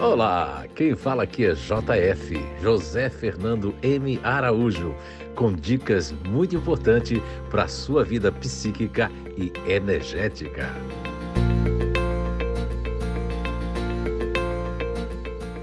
Olá, quem fala aqui é JF, José Fernando M. Araújo, com dicas muito importantes para a sua vida psíquica e energética.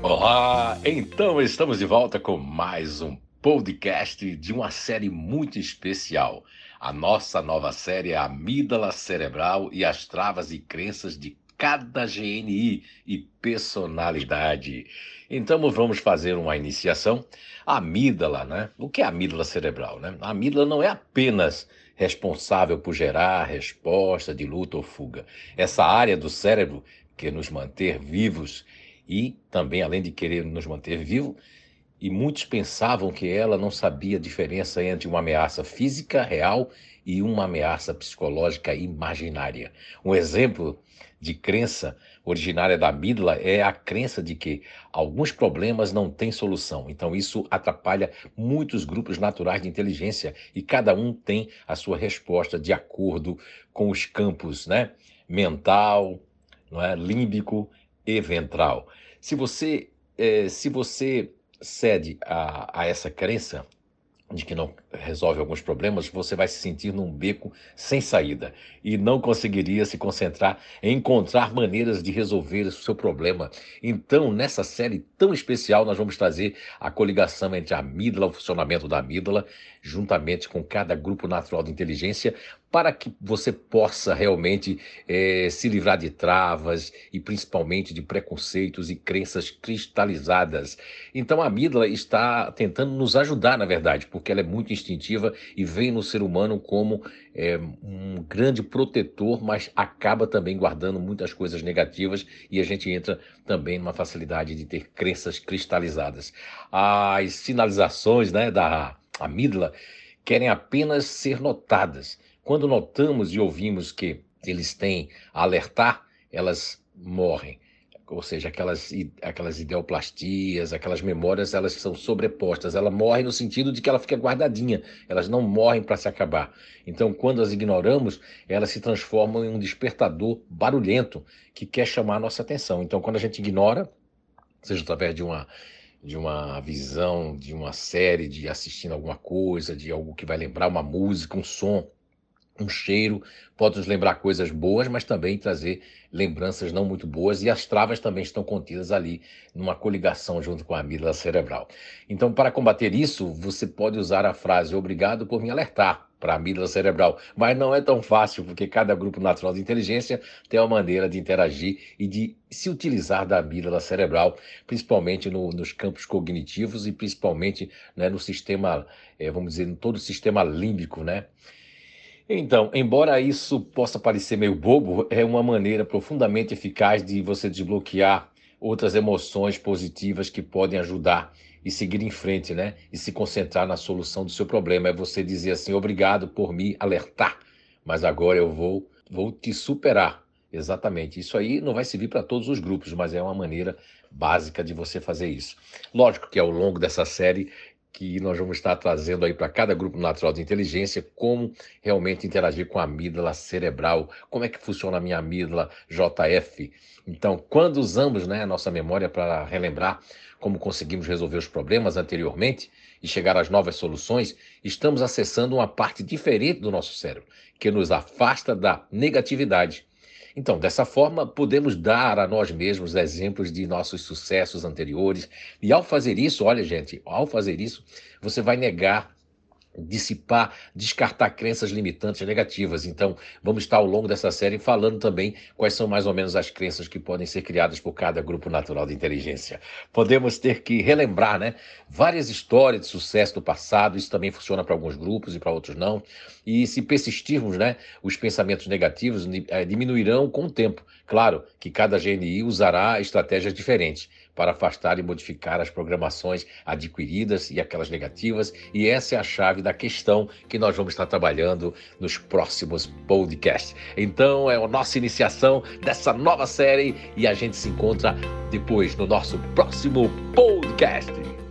Olá, então estamos de volta com mais um podcast de uma série muito especial. A nossa nova série é Amígdala Cerebral e as Travas e Crenças de cada GNI e personalidade. Então vamos fazer uma iniciação. A amígdala, né? O que é a amígdala cerebral, né? A amígdala não é apenas responsável por gerar resposta de luta ou fuga. Essa área do cérebro que nos manter vivos e também além de querer nos manter vivos, e muitos pensavam que ela não sabia a diferença entre uma ameaça física real e uma ameaça psicológica imaginária. Um exemplo de crença originária da amígdala é a crença de que alguns problemas não têm solução. Então, isso atrapalha muitos grupos naturais de inteligência e cada um tem a sua resposta de acordo com os campos né? mental, não é? límbico e ventral. Se você, eh, se você cede a, a essa crença, de que não resolve alguns problemas, você vai se sentir num beco sem saída e não conseguiria se concentrar em encontrar maneiras de resolver o seu problema. Então, nessa série tão especial, nós vamos trazer a coligação entre a amígdala, o funcionamento da amígdala, juntamente com cada grupo natural de inteligência, para que você possa realmente é, se livrar de travas e principalmente de preconceitos e crenças cristalizadas. Então, a amígdala está tentando nos ajudar, na verdade, porque ela é muito instintiva e vem no ser humano como é, um grande protetor, mas acaba também guardando muitas coisas negativas e a gente entra também numa facilidade de ter crenças cristalizadas. As sinalizações né, da amígdala querem apenas ser notadas. Quando notamos e ouvimos que eles têm a alertar, elas morrem ou seja, aquelas, aquelas ideoplastias, aquelas memórias, elas são sobrepostas. Ela morre no sentido de que ela fica guardadinha, elas não morrem para se acabar. Então, quando as ignoramos, elas se transformam em um despertador barulhento que quer chamar a nossa atenção. Então, quando a gente ignora, seja através de uma de uma visão, de uma série, de assistindo alguma coisa, de algo que vai lembrar uma música, um som, um cheiro pode nos lembrar coisas boas, mas também trazer lembranças não muito boas, e as travas também estão contidas ali numa coligação junto com a amígdala cerebral. Então, para combater isso, você pode usar a frase obrigado por me alertar para a amígdala cerebral, mas não é tão fácil, porque cada grupo natural de inteligência tem uma maneira de interagir e de se utilizar da amígdala cerebral, principalmente no, nos campos cognitivos e principalmente né, no sistema, é, vamos dizer, em todo o sistema límbico, né? Então, embora isso possa parecer meio bobo, é uma maneira profundamente eficaz de você desbloquear outras emoções positivas que podem ajudar e seguir em frente, né? E se concentrar na solução do seu problema. É você dizer assim: obrigado por me alertar, mas agora eu vou, vou te superar. Exatamente. Isso aí não vai servir para todos os grupos, mas é uma maneira básica de você fazer isso. Lógico que ao longo dessa série que nós vamos estar trazendo aí para cada grupo natural de inteligência como realmente interagir com a amígdala cerebral, como é que funciona a minha amígdala JF. Então, quando usamos né, a nossa memória para relembrar como conseguimos resolver os problemas anteriormente e chegar às novas soluções, estamos acessando uma parte diferente do nosso cérebro, que nos afasta da negatividade então, dessa forma, podemos dar a nós mesmos exemplos de nossos sucessos anteriores. E ao fazer isso, olha, gente, ao fazer isso, você vai negar dissipar, descartar crenças limitantes negativas. Então, vamos estar ao longo dessa série falando também quais são mais ou menos as crenças que podem ser criadas por cada grupo natural de inteligência. Podemos ter que relembrar, né, várias histórias de sucesso do passado, isso também funciona para alguns grupos e para outros não. E se persistirmos, né, os pensamentos negativos eh, diminuirão com o tempo. Claro que cada GNI usará estratégias diferentes para afastar e modificar as programações adquiridas e aquelas negativas, e essa é a chave da questão que nós vamos estar trabalhando nos próximos podcasts. Então, é a nossa iniciação dessa nova série e a gente se encontra depois no nosso próximo podcast.